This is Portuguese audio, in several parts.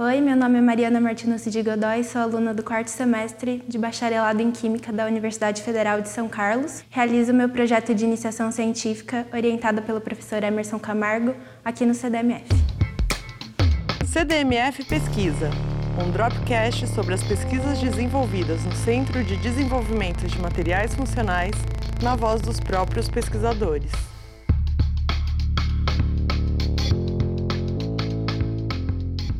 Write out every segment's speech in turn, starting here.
Oi, meu nome é Mariana Martins de Godoy, sou aluna do quarto semestre de bacharelado em Química da Universidade Federal de São Carlos. Realizo meu projeto de iniciação científica orientado pelo professor Emerson Camargo aqui no CDMF. CDMF Pesquisa, um dropcast sobre as pesquisas desenvolvidas no Centro de Desenvolvimento de Materiais Funcionais, na voz dos próprios pesquisadores.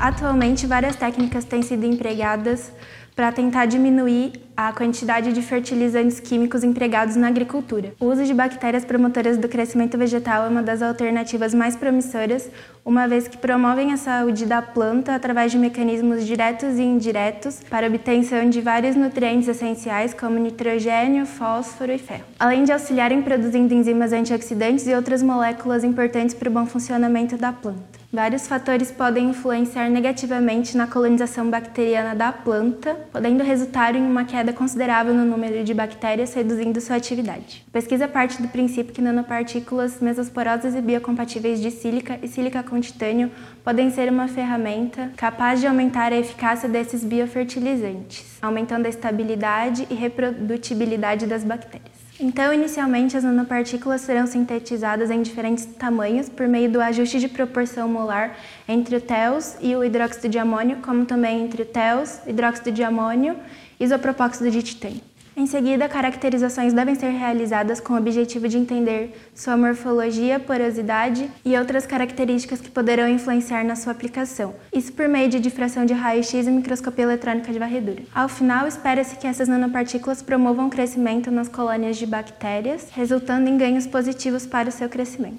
Atualmente, várias técnicas têm sido empregadas para tentar diminuir a quantidade de fertilizantes químicos empregados na agricultura. O uso de bactérias promotoras do crescimento vegetal é uma das alternativas mais promissoras, uma vez que promovem a saúde da planta através de mecanismos diretos e indiretos para obtenção de vários nutrientes essenciais como nitrogênio, fósforo e ferro, além de auxiliarem produzindo enzimas antioxidantes e outras moléculas importantes para o bom funcionamento da planta. Vários fatores podem influenciar negativamente na colonização bacteriana da planta, podendo resultar em uma queda considerável no número de bactérias, reduzindo sua atividade. A pesquisa parte do princípio que nanopartículas mesosporosas e biocompatíveis de sílica e sílica com titânio podem ser uma ferramenta capaz de aumentar a eficácia desses biofertilizantes, aumentando a estabilidade e reprodutibilidade das bactérias. Então, inicialmente, as nanopartículas serão sintetizadas em diferentes tamanhos por meio do ajuste de proporção molar entre o TEOS e o hidróxido de amônio, como também entre o TEOS, hidróxido de amônio e isopropóxido de titânio. Em seguida, caracterizações devem ser realizadas com o objetivo de entender sua morfologia, porosidade e outras características que poderão influenciar na sua aplicação, isso por meio de difração de raio-x e microscopia eletrônica de varredura. Ao final, espera-se que essas nanopartículas promovam crescimento nas colônias de bactérias, resultando em ganhos positivos para o seu crescimento.